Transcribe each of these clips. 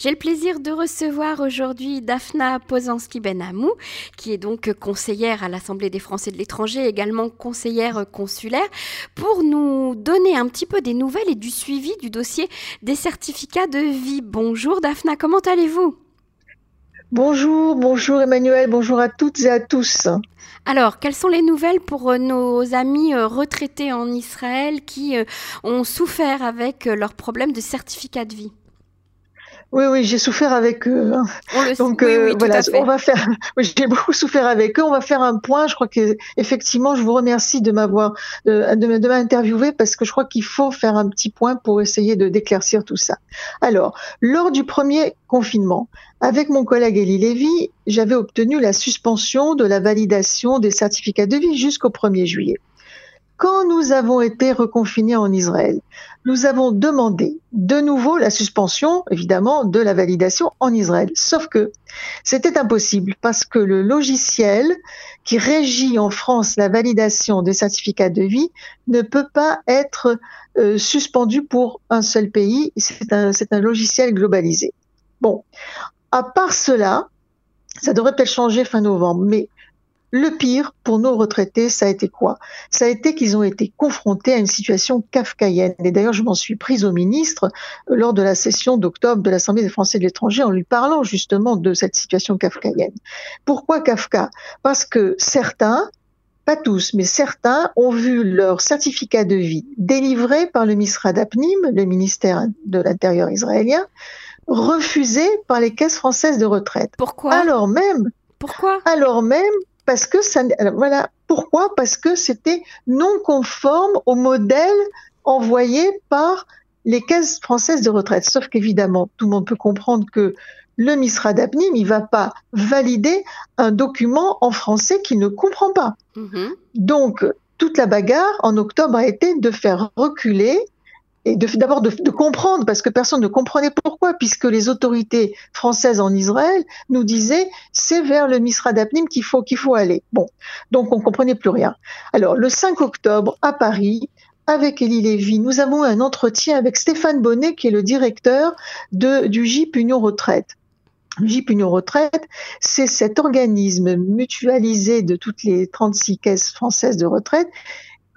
J'ai le plaisir de recevoir aujourd'hui Daphna Posanski-Benamou, qui est donc conseillère à l'Assemblée des Français de l'étranger, également conseillère consulaire, pour nous donner un petit peu des nouvelles et du suivi du dossier des certificats de vie. Bonjour Daphna, comment allez-vous? Bonjour, bonjour Emmanuel, bonjour à toutes et à tous. Alors, quelles sont les nouvelles pour euh, nos amis euh, retraités en Israël qui euh, ont souffert avec leurs problèmes de certificat de vie? Oui, oui, j'ai souffert avec eux. Hein. Donc oui, voilà, on va faire. J'ai beaucoup souffert avec eux. On va faire un point. Je crois que effectivement, je vous remercie de m'avoir de, de, m'interviewer parce que je crois qu'il faut faire un petit point pour essayer de d'éclaircir tout ça. Alors, lors du premier confinement, avec mon collègue Elie Lévy, j'avais obtenu la suspension de la validation des certificats de vie jusqu'au 1er juillet. Quand nous avons été reconfinés en Israël, nous avons demandé de nouveau la suspension, évidemment, de la validation en Israël. Sauf que c'était impossible parce que le logiciel qui régit en France la validation des certificats de vie ne peut pas être euh, suspendu pour un seul pays. C'est un, un logiciel globalisé. Bon, à part cela, ça devrait peut-être changer fin novembre, mais le pire pour nos retraités, ça a été quoi? Ça a été qu'ils ont été confrontés à une situation kafkaïenne. Et d'ailleurs, je m'en suis prise au ministre euh, lors de la session d'octobre de l'Assemblée des Français de l'étranger en lui parlant justement de cette situation kafkaïenne. Pourquoi Kafka? Parce que certains, pas tous, mais certains ont vu leur certificat de vie délivré par le Misra d'Apnim, le ministère de l'Intérieur israélien, refusé par les caisses françaises de retraite. Pourquoi? Alors même pourquoi? Alors même parce que ça, voilà, pourquoi? Parce que c'était non conforme au modèle envoyé par les caisses françaises de retraite. Sauf qu'évidemment, tout le monde peut comprendre que le MISRA d'APNIM, il va pas valider un document en français qu'il ne comprend pas. Mm-hmm. Donc, toute la bagarre en octobre a été de faire reculer d'abord de, comprendre, parce que personne ne comprenait pourquoi, puisque les autorités françaises en Israël nous disaient c'est vers le Misra d'Apnim qu'il faut, faut aller. Bon, donc on comprenait plus rien. Alors, le 5 octobre, à Paris, avec Elie Lévy, nous avons un entretien avec Stéphane Bonnet, qui est le directeur de, du GIP Union Retraite. GIP Union Retraite, c'est cet organisme mutualisé de toutes les 36 caisses françaises de retraite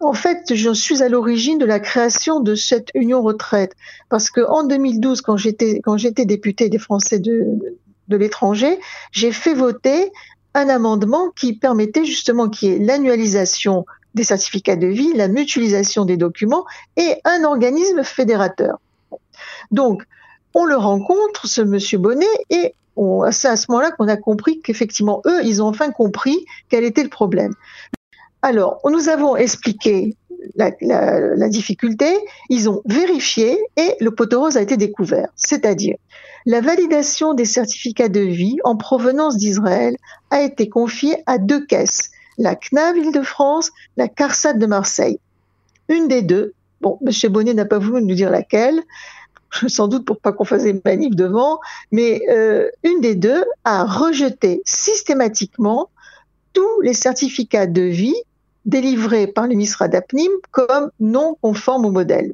en fait, je suis à l'origine de la création de cette union retraite parce que en 2012, quand j'étais députée des Français de, de l'étranger, j'ai fait voter un amendement qui permettait justement qu'il y ait l'annualisation des certificats de vie, la mutualisation des documents et un organisme fédérateur. Donc, on le rencontre, ce monsieur Bonnet, et c'est à ce moment-là qu'on a compris qu'effectivement, eux, ils ont enfin compris quel était le problème. Alors, nous avons expliqué la, difficulté, ils ont vérifié et le poteau a été découvert. C'est-à-dire, la validation des certificats de vie en provenance d'Israël a été confiée à deux caisses, la CNAV Île-de-France, la CARSAT de Marseille. Une des deux, bon, M. Bonnet n'a pas voulu nous dire laquelle, sans doute pour pas qu'on fasse des manifs devant, mais euh, une des deux a rejeté systématiquement tous les certificats de vie délivré par le ministre d'Apnim comme non conforme au modèle.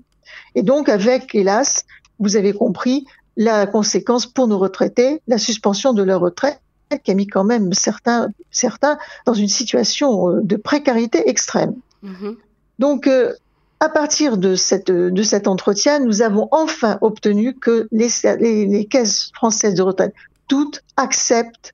Et donc, avec, hélas, vous avez compris, la conséquence pour nos retraités, la suspension de leur retraite, qui a mis quand même certains, certains dans une situation euh, de précarité extrême. Mm-hmm. Donc, euh, à partir de, cette, de cet entretien, nous avons enfin obtenu que les, les, caisses françaises de retraite, toutes acceptent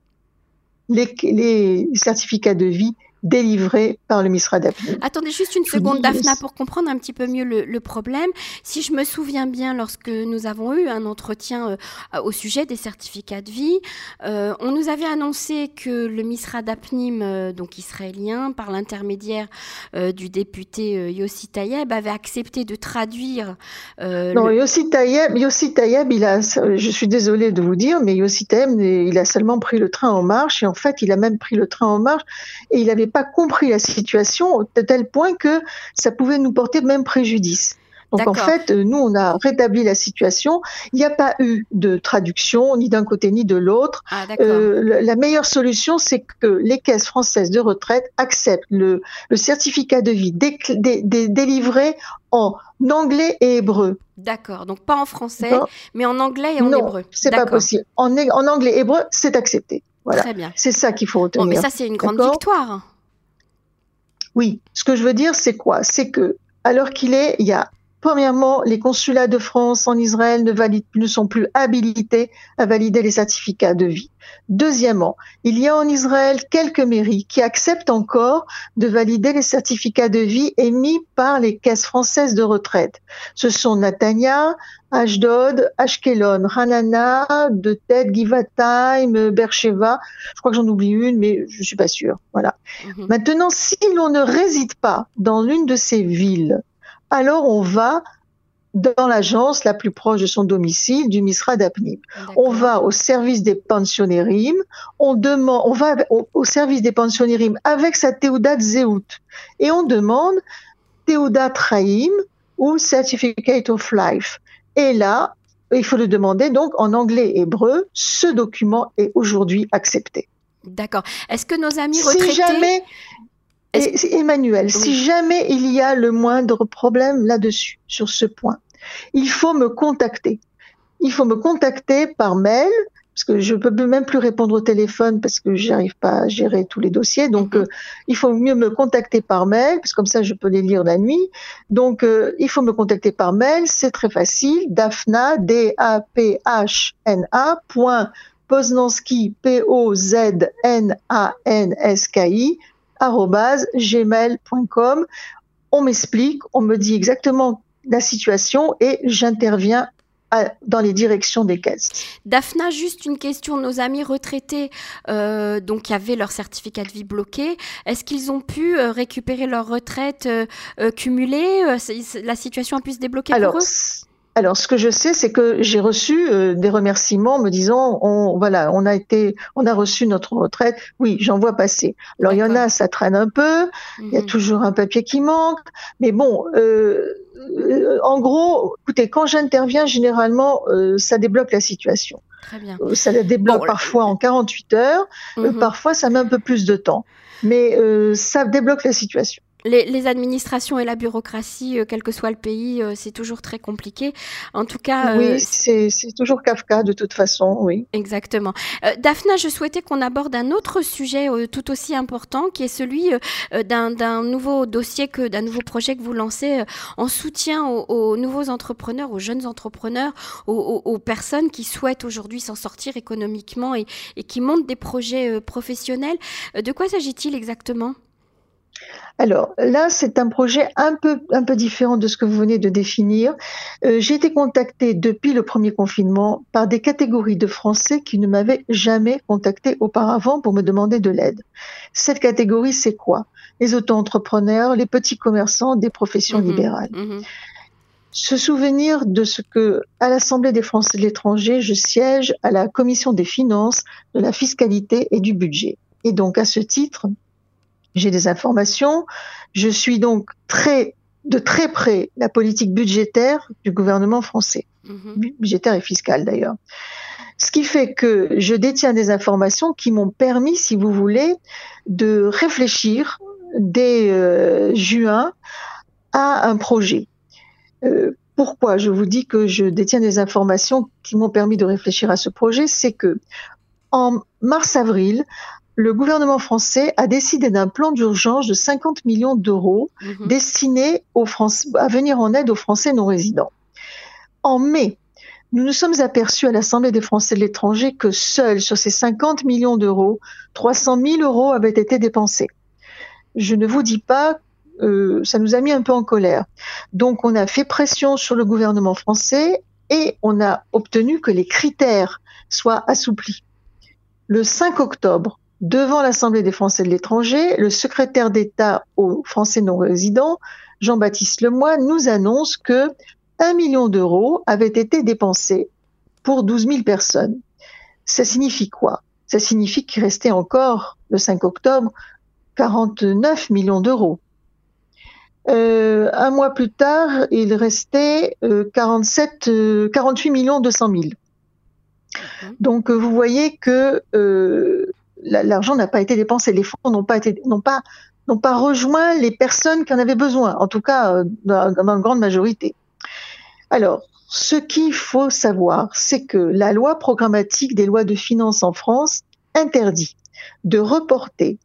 les, les certificats de vie délivré par le Misra Attendez juste une seconde, Daphna, pour comprendre un petit peu mieux le, problème. Si je me souviens bien, lorsque nous avons eu un entretien euh, au sujet des certificats de vie, euh, on nous avait annoncé que le Misra d'Apnim, euh, donc israélien, par l'intermédiaire du député Yossi Tayeb, avait accepté de traduire. non, Yossi Tayeb, Yossi Tayeb, il a, je suis désolée de vous dire, mais Yossi Tayeb, il a seulement pris le train en marche et en fait, il a même pris le train en marche et il avait pas compris la situation de tel point que ça pouvait nous porter même préjudice. Donc en fait, nous, on a rétabli la situation. Il n'y a pas eu de traduction, ni d'un côté ni de l'autre. Ah, euh, la meilleure solution, c'est que les caisses françaises de retraite acceptent le, certificat de vie délivré en anglais et hébreu. D'accord, donc pas en français, mais en anglais et en non, hébreu. c'est pas possible. En, en anglais et hébreu, c'est accepté. Voilà. Très bien. C'est ça qu'il faut retenir. Bon, mais ça, c'est une grande victoire. Oui, ce que je veux dire, c'est quoi? C'est que, alors qu'il est, il y a Premièrement, les consulats de France en Israël ne, valident, ne, sont plus habilités à valider les certificats de vie. Deuxièmement, il y a en Israël quelques mairies qui acceptent encore de valider les certificats de vie émis par les caisses françaises de retraite. Ce sont Natania, Ashdod, Ashkelon, Hanana, De Tête, Givatayim, Bercheva. Je crois que j'en oublie une, mais je suis pas sûre. Voilà. Mhm. Maintenant, si l'on ne réside pas dans l'une de ces villes, alors on va dans l'agence la plus proche de son domicile du Misra d'Apnim. On va au service des pensionnérim, on demande, on va au, service des pensionnérim avec sa Théoudat Zéout et on demande Théoudat Raïm ou Certificate of Life. Et là, il faut le demander donc en anglais et hébreu. Ce document est aujourd'hui accepté. D'accord. Est-ce que nos amis retraités... Si jamais, Emmanuel, si jamais il y a le moindre problème là-dessus, sur ce point, il faut me contacter. Il faut me contacter par mail, parce que je peux même plus répondre au téléphone parce que j'arrive pas à gérer tous les dossiers. Donc, mhm. euh, il faut mieux me contacter par mail, parce que comme ça, je peux les lire la nuit. Donc, euh, il faut me contacter par mail. C'est très facile. Daphna, D-A-P-H-N-A, point Poznansky, P-O-Z-N-A-N-S-K-I, gmail.com. On m'explique, on me dit exactement la situation et j'interviens dans les directions des caisses. Daphna, juste une question. Nos amis retraités, euh, donc qui avaient leur certificat de vie bloqué, est-ce qu'ils ont pu euh, récupérer leur retraite euh, cumulée La situation a pu se débloquer pour eux? Alors, ce que je sais, c'est que j'ai reçu euh, des remerciements me disant, on, voilà, on a été, on a reçu notre retraite. Oui, j'en vois passer. Alors, il y en a, ça traîne un peu. Il y a mhm. toujours un papier qui manque. Mais bon, euh, euh, en gros, écoutez, quand j'interviens, généralement, ça débloque la situation. Très bien. Ça la débloque parfois en 48 heures. Mhm. parfois, ça met un peu plus de temps. Mais ça débloque la situation les, administrations et la bureaucratie, euh, quel que soit le pays, euh, c'est toujours très compliqué. En tout cas, oui, euh, c'est toujours Kafka de toute façon, oui. Exactement. Daphna, je souhaitais qu'on aborde un autre sujet tout aussi important, qui est celui d'un nouveau dossier que d'un nouveau projet que vous lancez en soutien aux, nouveaux entrepreneurs, aux jeunes entrepreneurs, aux, personnes qui souhaitent aujourd'hui s'en sortir économiquement et, et, qui montent des projets professionnels. De quoi s'agit-il exactement? Alors là, c'est un projet un peu, un peu différent de ce que vous venez de définir. Euh, j'ai été contactée depuis le premier confinement par des catégories de Français qui ne m'avaient jamais contacté auparavant pour me demander de l'aide. Cette catégorie, c'est quoi? Les auto-entrepreneurs, les petits commerçants, des professions mhm, libérales. Mhm. Se souvenir de ce que, à l'Assemblée des Français de l'étranger, je siège à la Commission des finances, de la fiscalité et du budget. Et donc, à ce titre, j'ai des informations. Je suis donc très de très près la politique budgétaire du gouvernement français, mhm. budgétaire et fiscale d'ailleurs. Ce qui fait que je détiens des informations qui m'ont permis, si vous voulez, de réfléchir dès euh, juin à un projet. Euh, pourquoi je vous dis que je détiens des informations qui m'ont permis de réfléchir à ce projet? C'est que en mars-avril, le gouvernement français a décidé d'un plan d'urgence de 50 millions d'euros mhm. destiné aux à venir en aide aux Français non résidents. En mai, nous nous sommes aperçus à l'Assemblée des Français de l'étranger que seuls sur ces 50 millions d'euros, 300 000 euros avaient été dépensés. Je ne vous dis pas, euh, ça nous a mis un peu en colère. Donc on a fait pression sur le gouvernement français et on a obtenu que les critères soient assouplis. Le 5 octobre, devant l'Assemblée des Français de l'étranger, le secrétaire d'État aux Français non résidents, Jean-Baptiste Lemoyne, nous annonce que 1 million d'euros avaient été dépensés pour 12 000 personnes. Ça signifie quoi? Ça signifie qu'il restait encore, le 5 octobre, 49 millions d'euros. Euh, un mois plus tard, il restait 47, euh, 48 euh, millions 200 000. Donc, vous voyez que l'argent n'a pas été dépensé, les fonds n'ont pas été, n'ont pas n'ont pas rejoint les personnes qui en avaient besoin, en tout cas euh, dans, dans la grande majorité. Alors, ce qu'il faut savoir, c'est que la loi programmatique des lois de finances en France interdit de reporter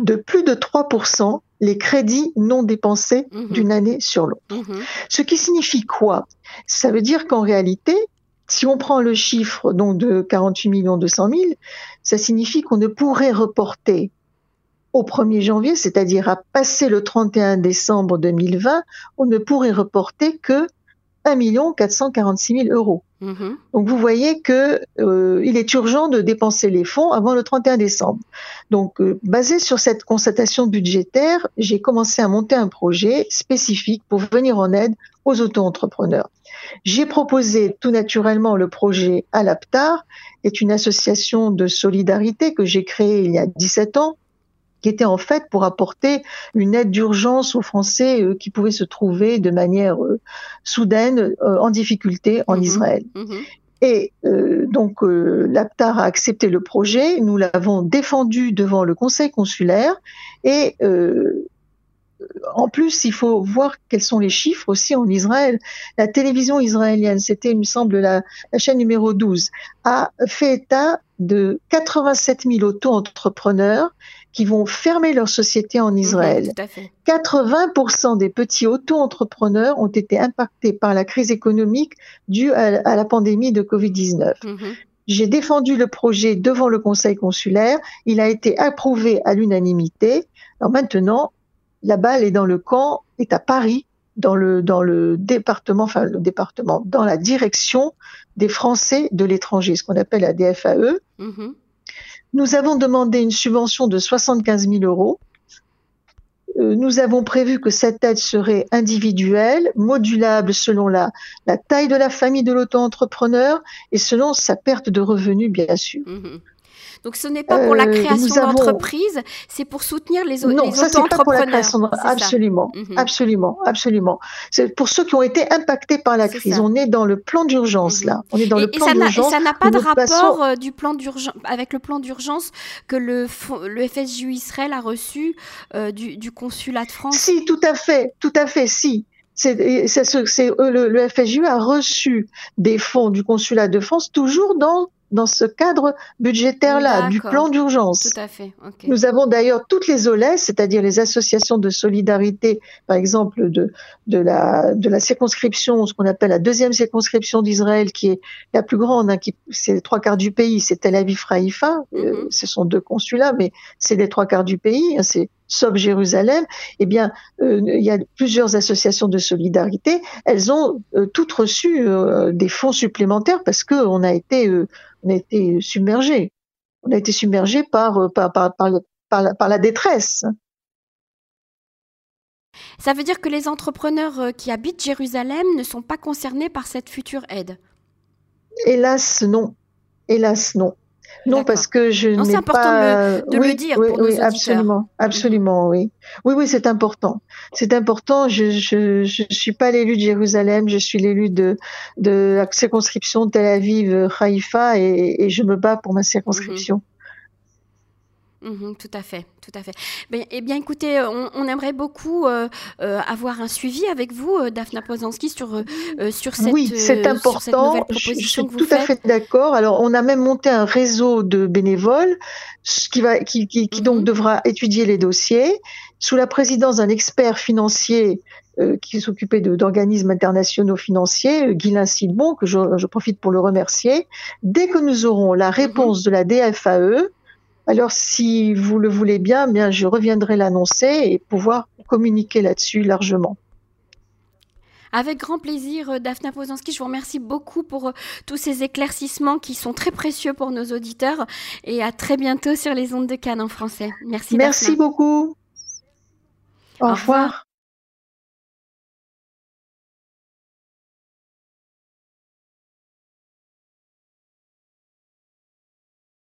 de plus de 3% les crédits non dépensés Mhm. d'une année sur l'autre. Mhm. Ce qui signifie quoi? Ça veut dire qu'en réalité, si on prend le chiffre donc de 48 millions 200 000, ça signifie qu'on ne pourrait reporter au 1er janvier, c'est-à-dire à passer le 31 décembre 2020, on ne pourrait reporter que 1 446 000 euros. Mhm. Donc vous voyez que euh, il est urgent de dépenser les fonds avant le 31 décembre. Donc euh, basé sur cette constatation budgétaire, j'ai commencé à monter un projet spécifique pour venir en aide aux auto-entrepreneurs. J'ai proposé tout naturellement le projet Alaptar, qui est une association de solidarité que j'ai créée il y a 17 ans qui était en fait pour apporter une aide d'urgence aux Français euh, qui pouvaient se trouver de manière euh, soudaine euh, en difficulté en Mhm. Israël. Mhm. Et euh, donc euh, l'APTAR a accepté le projet, nous l'avons défendu devant le conseil consulaire et euh, en plus, il faut voir quels sont les chiffres aussi en Israël. La télévision israélienne, c'était, il me semble, la, la chaîne numéro 12, a fait état de 87 000 auto-entrepreneurs qui vont fermer leur société en Israël. Mhm, Tout à fait. 80% des petits auto-entrepreneurs ont été impactés par la crise économique due à, à la pandémie de Covid-19. Mhm. J'ai défendu le projet devant le conseil consulaire. Il a été approuvé à l'unanimité. Alors maintenant, la balle est dans le camp, est à Paris, dans le, dans le département, enfin le département, dans la direction des Français de l'étranger, ce qu'on appelle la DFAE. Mhm. Nous avons demandé une subvention de 75 000 euros. Euh, Nous avons prévu que cette aide serait individuelle, modulable selon la, taille de la famille de l'auto-entrepreneur et selon sa perte de revenus, bien sûr. Mhm. Donc ce n'est pas pour la Euh, création nous avons- d'entreprise, c'est pour soutenir les, Non, les ça c'est pas pour la création. de-. Absolument, Mhm. absolument, absolument. C'est pour ceux qui ont été impactés par la crise. ça. On est dans le plan d'urgence Mhm. là. On est dans Et, le plan ça n'a- et d'urgence. ça n'a pas de de toute façon- rapport euh, du plan d'urgence avec le plan d'urgence que le, le FSJU Israël a reçu euh, du, du consulat de France? Si, tout à fait, tout à fait, si. C'est, euh, le, le FSJU a reçu des fonds du consulat de France toujours dans, dans ce cadre budgétaire-là, du plan d'urgence. Tout à fait. Nous avons d'ailleurs toutes les OLES, c'est-à-dire les associations de solidarité, par exemple de, de, la, de la circonscription, ce qu'on appelle la deuxième circonscription d'Israël, qui est la plus grande, hein, qui, c'est les trois quarts du pays, c'est Tel Aviv Haïfa, euh, Mhm. ce sont deux consulats, mais c'est les trois quarts du pays, hein, c'est sauf Jérusalem. Eh bien, euh, il y a plusieurs associations de solidarité, elles ont euh, toutes reçu euh, des fonds supplémentaires parce que on a été, on a été submergés on a été submergé par, par, par, par, le- par la, par la détresse. Ça veut dire que les entrepreneurs qui habitent Jérusalem ne sont pas concernés par cette future aide? Hélas, non. Hélas, non. Non, parce que je Non, n'ai important pas. de le oui, dire oui, pour oui, absolument, absolument, oui. Oui, oui, c'est important. C'est important. Je, je, je suis pas l'élu de Jérusalem. Je suis l'élu de de la circonscription Tel Aviv, Haïfa, et, et je me bats pour ma circonscription. Mhm, tout à fait, tout à fait. Ben, eh bien, écoutez, on, on aimerait beaucoup euh, euh, avoir un suivi avec vous, euh, Daphna Pozanski, sur, euh, euh, sur cette, oui, euh, c'est sur cette nouvelle important. Je, suis que vous tout à fait d'accord. Alors, on a même monté un réseau de bénévoles qui va, qui, qui, qui donc Mhm. devra étudier les dossiers sous la présidence d'un expert financier euh, qui s'occupait d'organismes internationaux financiers, euh, Guylain Silbon, que je, je profite pour le remercier. Dès que nous aurons la réponse de la DFAE, alors si vous le voulez bien, bien je reviendrai l'annoncer et pouvoir communiquer là-dessus largement. Avec grand plaisir, euh, Daphna Pozanski, je vous remercie beaucoup pour euh, tous ces éclaircissements qui sont très précieux pour nos auditeurs et à très bientôt sur les ondes de Cannes en français. Merci. Merci Daphna. beaucoup. Au, Au revoir. revoir.